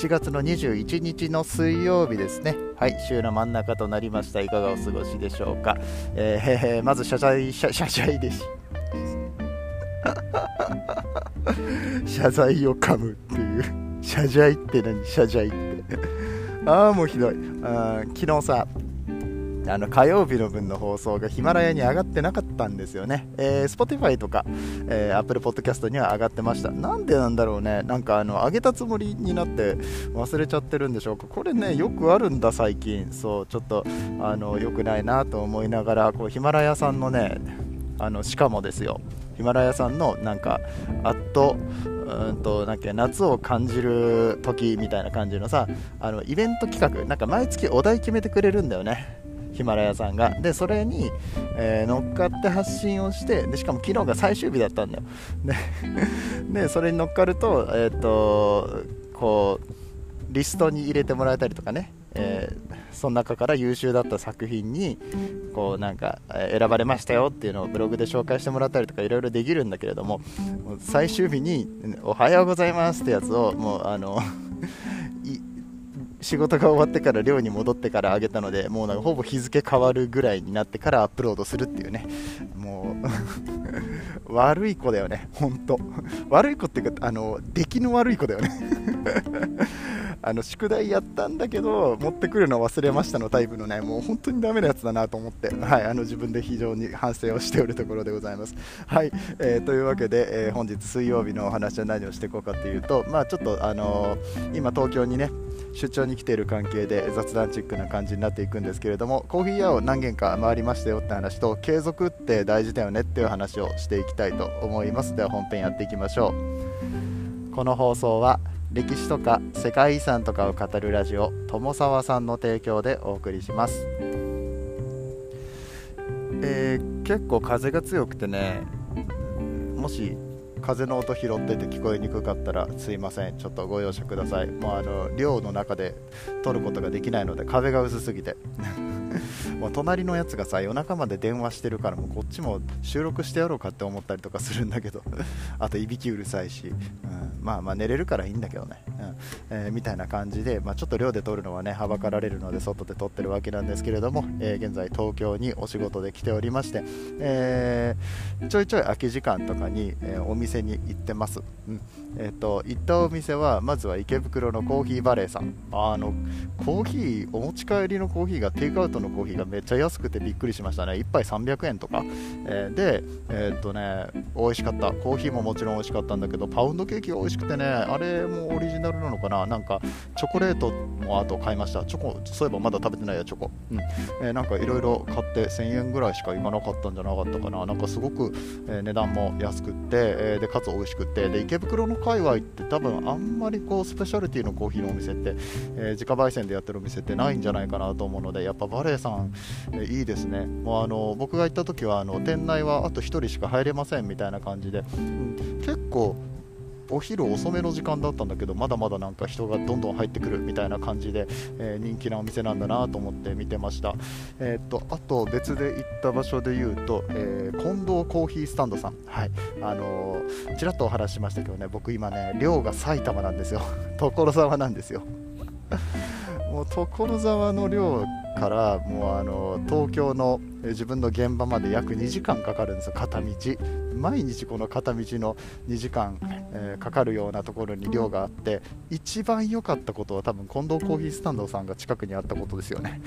7月の21日の水曜日ですね。はい週の真ん中となりました。いかがお過ごしでしょうか、えー、まず謝罪謝罪です。謝罪を噛むっていう。謝罪って何？謝罪って。ああもうひどい。あ昨日さあの火曜日の分の放送がヒマラヤに上がってなかったんですよね、えー、Spotify とか、えー、Apple Podcast には上がってました。なんでなんだろうね。なんかあの上げたつもりになって忘れちゃってるんでしょうか。これねよくあるんだ最近。そうちょっとあの良くないなと思いながらこうヒマラヤさんのねあのしかもですよ。ヒマラヤさんのなんかあっとうんとなんか夏を感じる時みたいな感じのさあのイベント企画。なんか毎月お題決めてくれるんだよね。ヒマラヤさんが。でそれに、えー、乗っかって発信をしてでしかも昨日が最終日だったんだよ。で それに乗っかると,、えーと、こうリストに入れてもらえたりとかね、えー、その中から優秀だった作品にこうなんか選ばれましたよっていうのをブログで紹介してもらったりとかいろいろできるんだけれども最終日に「おはようございます」ってやつをもうあの仕事が終わってから寮に戻ってから上げたのでもうなんかほぼ日付変わるぐらいになってからアップロードするっていうね。もう 悪い子だよね本当悪い子っていうかあの出来の悪い子だよね。あの宿題やったんだけど持ってくるの忘れましたのタイプのねもう本当にダメなやつだなと思って、はい、あの自分で非常に反省をしておるところでございます。はい、えー、というわけで、えー、本日水曜日のお話は何をしていこうかというと、まあ、ちょっと、あのー、今東京にね出張に来ている関係で雑談チックな感じになっていくんですけれどもコーヒー屋を何軒か回りましたよって話と継続って大事だよねっていう話をしていきたいと思いますでは本編やっていきましょうこの放送は歴史とか世界遺産とかを語るラジオ友沢さんの提供でお送りします、えー、結構風が強くてねもし風の音拾ってて聞こえにくかったらすいません。ちょっとご容赦ください。もうあの寮の中で撮ることができないので壁が薄すぎて。もう隣のやつがさ夜中まで電話してるからもうこっちも収録してやろうかって思ったりとかするんだけど あといびきうるさいし、うん、まあまあ寝れるからいいんだけどね、うん。えー、みたいな感じで、まあ、ちょっと寮で撮るのはねはばかられるので外で撮ってるわけなんですけれども、えー、現在東京にお仕事で来ておりまして、えー、ちょいちょい空き時間とかに、えお店に行ってます、うん。えーと、行ったお店はまずは池袋のコーヒーバレーさん。あのコーヒーお持ち帰りのコーヒーがテイクアウトのコーヒーがめっちゃ安くてびっくりしましたね。1杯300円とか、えー、でえー、っとね美味しかった。コーヒーももちろん美味しかったんだけどパウンドケーキが美味しくてねあれもオリジナルなのかな。なんかチョコレートもあと買いました。チョコそういえばまだ食べてないやチョコ、うん。えー、なんかいろいろ買って1000円ぐらいしかいかなかったんじゃなかったかな。なんかすごく、えー、値段も安くって、え、でかつ美味しくって。で池袋の界隈って多分あんまりこうスペシャルティのコーヒーのお店って、え、自家焙煎でやってるお店ってないんじゃないかなと思うのでやっぱバレーさん、いいですね。もうあの僕が行った時はあの店内はあと1人しか入れませんみたいな感じで、うん、結構お昼遅めの時間だったんだけどまだまだなんか人がどんどん入ってくるみたいな感じで、えー、人気なお店なんだなと思って見てました、えー、っとあと別で行った場所で言うと、えー、近藤コーヒースタンドさん。はい。あの、ちらっとお話ししましたけどね僕今ね寮が埼玉なんですよ。所沢なんですよ。もう所沢の寮からもうあの東京の自分の現場まで約2時間かかるんですよ片道。毎日この片道の2時間、えー、かかるようなところに寮があって一番良かったことは多分近藤コーヒースタンドさんが近くにあったことですよね、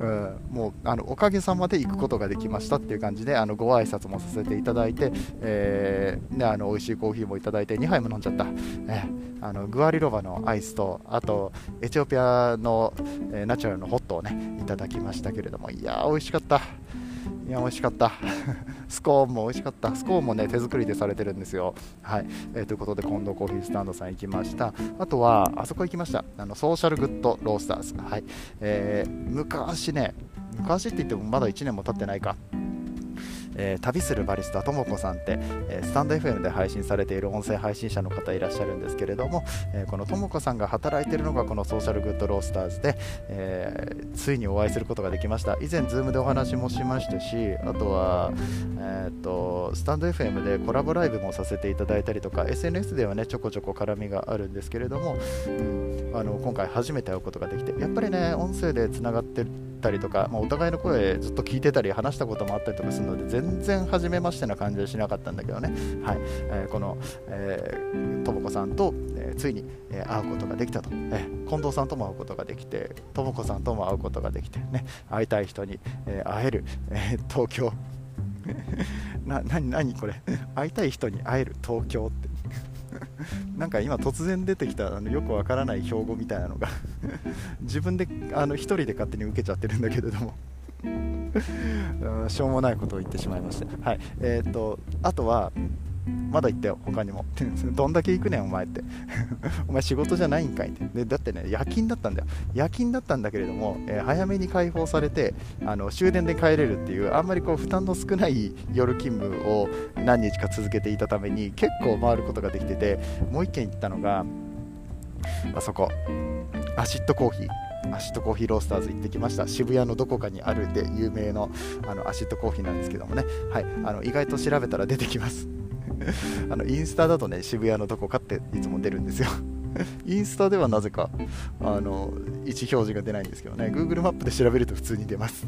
うん、もうあのおかげさまで行くことができましたっていう感じであのご挨拶もさせていただいて、えー、ね、あの美味しいコーヒーもいただいて2杯も飲んじゃった、えー、あのグアリロバのアイスとあとエチオピアの、えナチュラルのホットをねいただきましたけれどもいやー美味しかった。いや美味しかった。スコーンも美味しかった。スコーンもね手作りでされてるんですよ。はい、えー、ということで近藤コーヒースタンドさん行きました。あとはあそこ行きました。あのソーシャルグッドロースターズ。はい、えー、昔ね昔って言ってもまだ1年も経ってないか。えー、旅するバリスタともこさんって、えー、スタンド FM で配信されている音声配信者の方いらっしゃるんですけれども、えー、このともこさんが働いているのがこのソーシャルグッドロースターズで、えついにお会いすることができました。以前 Zoom でお話もしましたしあとは、えーと、スタンド FM でコラボライブもさせていただいたりとか SNS ではねちょこちょこ絡みがあるんですけれども、うん、あの今回初めて会うことができてやっぱりね音声でつながってるたりとか、まあ、お互いの声ずっと聞いてたり話したこともあったりとかするので全然初めましてな感じはしなかったんだけどね、はい。えー、この、ともこさんと、えー、ついに、えー、会うことができたと、えー、近藤さんとも会うことができてともこさんとも会うことができて、ね、会いたい人に、え、会える、え、東京。な何何これ？会いたい人に会える東京って。なんか今突然出てきたあのよくわからない標語みたいなのが 自分であの1人で勝手に受けちゃってるんだけれども しょうもないことを言ってしまいました。はいえーと、あとはまだ言ったよ、他にも。どんだけ行くねん、お前って。お前仕事じゃないんかいってで。だってね、夜勤だったんだよ。夜勤だったんだけれども、えー、早めに解放されてあの、終電で帰れるっていう、あんまりこう負担の少ない夜勤務を何日か続けていたために、結構回ることができてて、もう1軒行ったのが、あそこ、アシッドコーヒー。アシッドコーヒーロースターズ行ってきました渋谷のどこかにあるで有名のあのアシッドコーヒーなんですけどもね、はい、あの意外と調べたら出てきます あのインスタだとね渋谷のどこかっていつも出るんですよ。インスタではなぜかあの位置表示が出ないんですけどね。Google マップで調べると普通に出ます。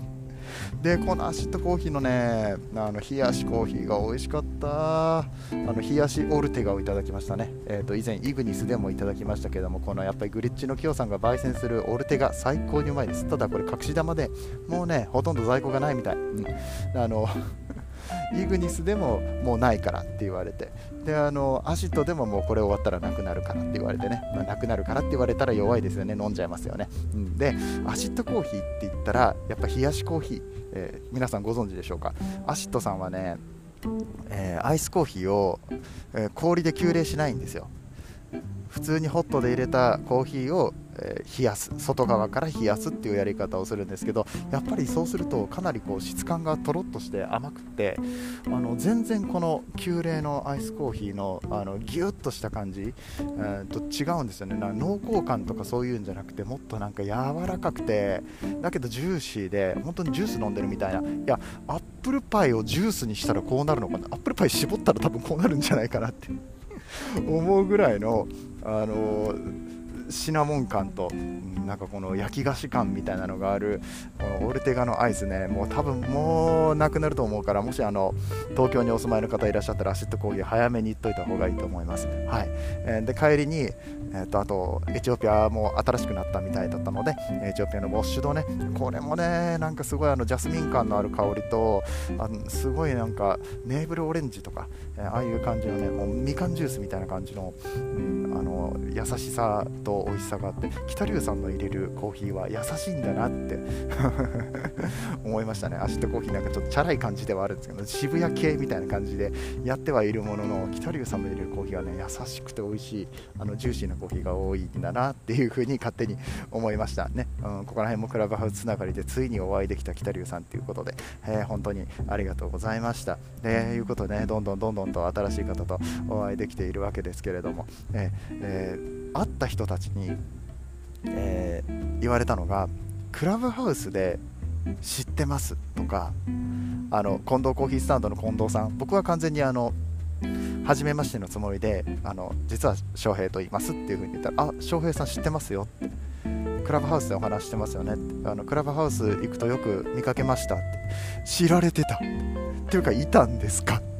でこのアシッドコーヒーのねあの冷やしコーヒーが美味しかった。あの冷やしオルテガをいただきましたね、えーと、以前イグニスでもいただきましたけどもこのやっぱりグリッチのキヨさんが焙煎するオルテガ最高にうまいです。ただこれ隠し玉でもうねほとんど在庫がないみたい、うん、あのイグニスでももうないからって言われて。であのアシッドでももうこれ終わったらなくなるからって言われてね、まあ、なくなるからって言われたら弱いですよね。飲んじゃいますよね、うん、でアシッドコーヒーって言ったらやっぱ冷やしコーヒー、えー、皆さんご存知でしょうか？アシッドさんはね、えー、アイスコーヒーを、えー、氷で急冷しないんですよ。普通にホットで入れたコーヒーをえ冷やす外側から冷やすっていうやり方をするんですけどやっぱりそうするとかなりこう質感がとろっとして甘くてあの全然この急冷のアイスコーヒーのあのギュッとした感じ、えー、と違うんですよね。濃厚感とかそういうんじゃなくてもっとなんか柔らかくてだけどジューシーで本当にジュース飲んでるみたいな。いやアップルパイをジュースにしたらこうなるのかな。アップルパイ絞ったら多分こうなるんじゃないかなって。思うぐらいのあのーシナモン感と、なんかこの焼き菓子感みたいなのがあるこのオルテガのアイスねもう多分もうなくなると思うからもしあの東京にお住まいの方いらっしゃったらアシッドコーヒー早めに行っといた方がいいと思います、はい。えー、で帰りに、えーと、あとエチオピアも新しくなったみたいだったのでエチオピアのウォッシュドねこれもねなんかすごいあのジャスミン感のある香りとあのすごいなんかネーブルオレンジとか、え、ああいう感じのねもうみかんジュースみたいな感じの、うん、あの優しさと美味しさがあって北龍さんの入れるコーヒーは優しいんだなって 思いましたね。アシッドコーヒーなんかちょっとチャラい感じではあるんですけど、渋谷系みたいな感じでやってはいるものの、北龍さんの入れるコーヒーはね、優しくて美味しい、あのジューシーなコーヒーが多いんだなっていう風に勝手に思いましたね。うん、ここら辺もクラブハウスつながりでついにお会いできた北龍さんということで、えー、本当にありがとうございました。ということでね、どんどんどんどんと新しい方とお会いできているわけですけれども、ええー、会った人たちにえー、言われたのがクラブハウスで知ってますとかあの近藤コーヒースタンドの近藤さん僕は完全にあの初めましてのつもりであの実は翔平と言いますっていう風に言ったらあ翔平さん知ってますよってクラブハウスでお話してますよねあのクラブハウス行くとよく見かけましたって知られてたって。いうかいたんですか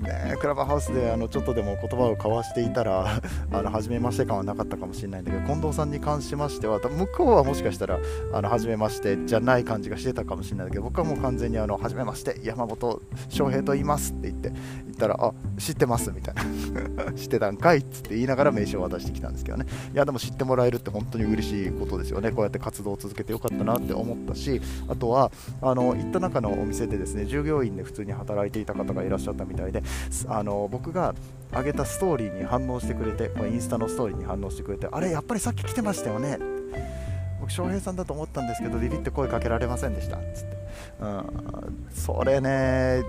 ね、クラブハウスであのちょっとでも言葉を交わしていたら あの初めまして感はなかったかもしれないんだけど近藤さんに関しましては向こうはもしかしたらあの初めましてじゃない感じがしてたかもしれないんだけど僕はもう完全にあの初めまして山本翔平と言いますって言って言ったらあ知ってますみたいな。知ってたんかいっつって言いながら名刺を渡してきたんですけどね。いやでも知ってもらえるって本当に嬉しいことですよね。こうやって活動を続けてよかったなって思ったしあとはあの行った中のお店でですね従業員で普通に働いていた方がいらっしゃったみたいであの僕が上げたストーリーに反応してくれて、まあ、インスタのストーリーに反応してくれてあれやっぱりさっき来てましたよね。僕翔平さんだと思ったんですけどビビって声かけられませんでした。つって、うん、それね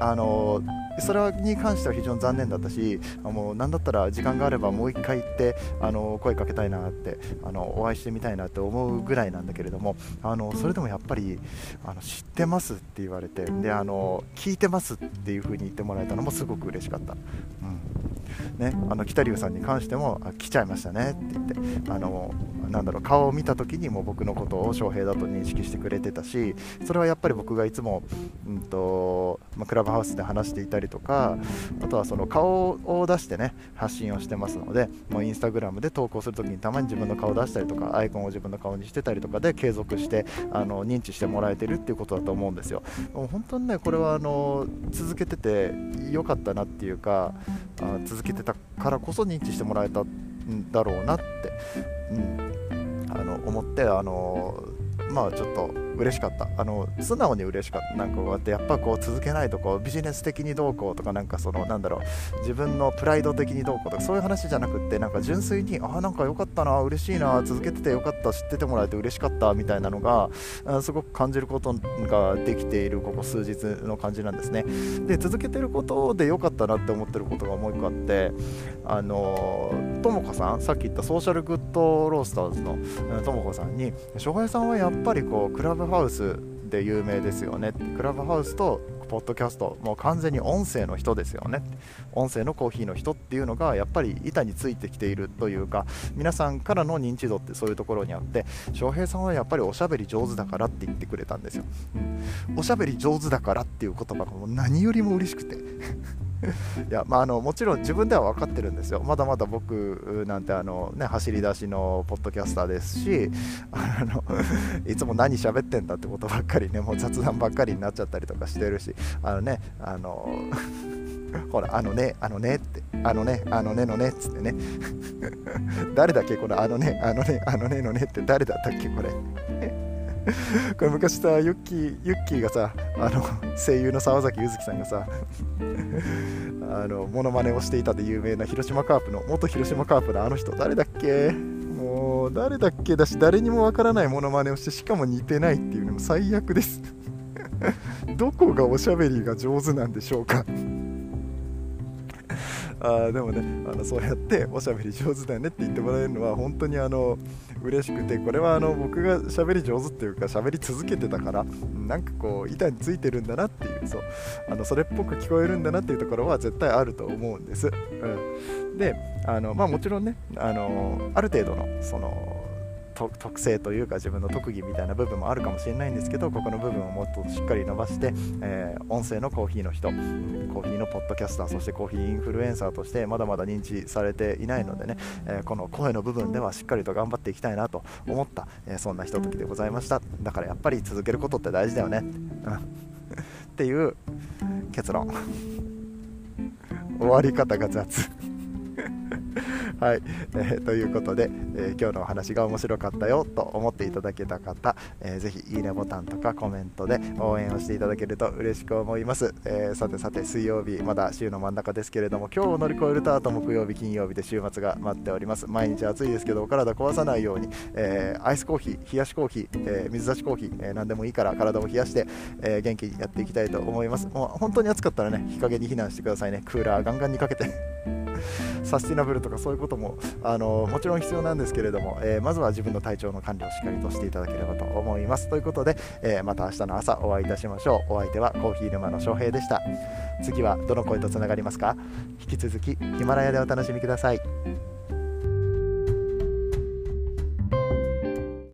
あのそれに関しては非常に残念だったしもう何だったら時間があればもう1回行ってあの声かけたいなってあのお会いしてみたいなって思うぐらいなんだけれどもあのそれでもやっぱりあの知ってますって言われてであの聞いてますっていう風に言ってもらえたのもすごく嬉しかった。うんね、あの北龍さんに関しても来ちゃいましたねって言ってあのなんだろう顔を見た時にも僕のことを翔平だと認識してくれてたしそれはやっぱり僕がいつも、うんとまあ、クラブハウスで話していたりとかあとはその顔を出してね発信をしてますのでもうインスタグラムで投稿する時にたまに自分の顔を出したりとかアイコンを自分の顔にしてたりとかで継続してあの認知してもらえてるっていうことだと思うんですよ。もう本当にねこれはあの続けてて良かったなっていうかあ続けてたからこそ認知してもらえたんだろうなって、うん、あの思ってあのまあちょっと嬉しかった。あの素直に嬉しかった。なんかこうやってやっぱこう続けないとこうビジネス的にどうこうとかなんかそのなんだろう自分のプライド的にどうこうとかそういう話じゃなくってなんか純粋にあなんか良かったな嬉しいな続けててよかった知っててもらえて嬉しかったみたいなのがすごく感じることができているここ数日の感じなんですね。で続けてることで良かったなって思ってることがもう一個あってあのともこさんさっき言ったソーシャルグッドロースターズのともこさんに翔平さんはやっぱりこうクラブハウスで有名ですよね。クラブハウスとポッドキャストもう完全に音声の人ですよね。音声のコーヒーの人っていうのがやっぱり板についてきているというか皆さんからの認知度ってそういうところにあって翔平さんはやっぱりおしゃべり上手だからって言ってくれたんですよ、おしゃべり上手だからっていう言葉がもう何よりも嬉しくて。いやまあ、あのもちろん自分では分かってるんですよ、まだまだ僕なんてあの、ね、走り出しのポッドキャスターですしあの いつも何喋ってんだってことばっかりねもう雑談ばっかりになっちゃったりとかしてるしあのねあの ほらあのねあのねってあのねあのねのねっつってね。誰だっけこのあのねあのねあのねのねって誰だったっけこれ。これ昔さユッキーユッキーがさあの声優の沢崎柚月さんがさ あのモノマネをしていたで有名な広島カープの元広島カープのあの人誰だっけ？もう誰だっけだし誰にもわからないモノマネをしてしかも似てないっていうのも最悪です。どこがおしゃべりが上手なんでしょうか？あでもねあのそうやっておしゃべり上手だよねって言ってもらえるのは本当にあの嬉しくてこれはあの僕が喋り上手っていうか喋り続けてたからなんかこう板についてるんだなっていうそうあのそれっぽく聞こえるんだなっていうところは絶対あると思うんです、うん、であのまあもちろんねあのある程度のその特性というか自分の特技みたいな部分もあるかもしれないんですけどここの部分をもっとしっかり伸ばして、えー、音声のコーヒーの人コーヒーのポッドキャスターそしてコーヒーインフルエンサーとしてまだまだ認知されていないのでね、えー、この声の部分ではしっかりと頑張っていきたいなと思った、えー、そんなひとときでございました。だからやっぱり続けることって大事だよね、うん、っていう結論。終わり方が雑。はい、えー、ということで、えー、今日のお話が面白かったよと思っていただけた方、えー、ぜひいいねボタンとかコメントで応援をしていただけると嬉しく思います、えー、さてさて水曜日まだ週の真ん中ですけれども今日を乗り越えるとあと木曜日金曜日で週末が待っております。毎日暑いですけどお体壊さないように、え、アイスコーヒー冷やしコーヒー、え、水出しコーヒー、えー、何でもいいから体を冷やして、え、元気にやっていきたいと思います。もう本当に暑かったらね日陰に避難してくださいね。クーラーガンガンにかけて。サスティナブルとかそういうこともあのもちろん必要なんですけれども、えー、まずは自分の体調の管理をしっかりとしていただければと思います。ということで、えー、また明日の朝お会いいたしましょう。お相手はコーヒー沼の翔平でした。次はどの声とつながりますか？引き続きヒマラヤでお楽しみください。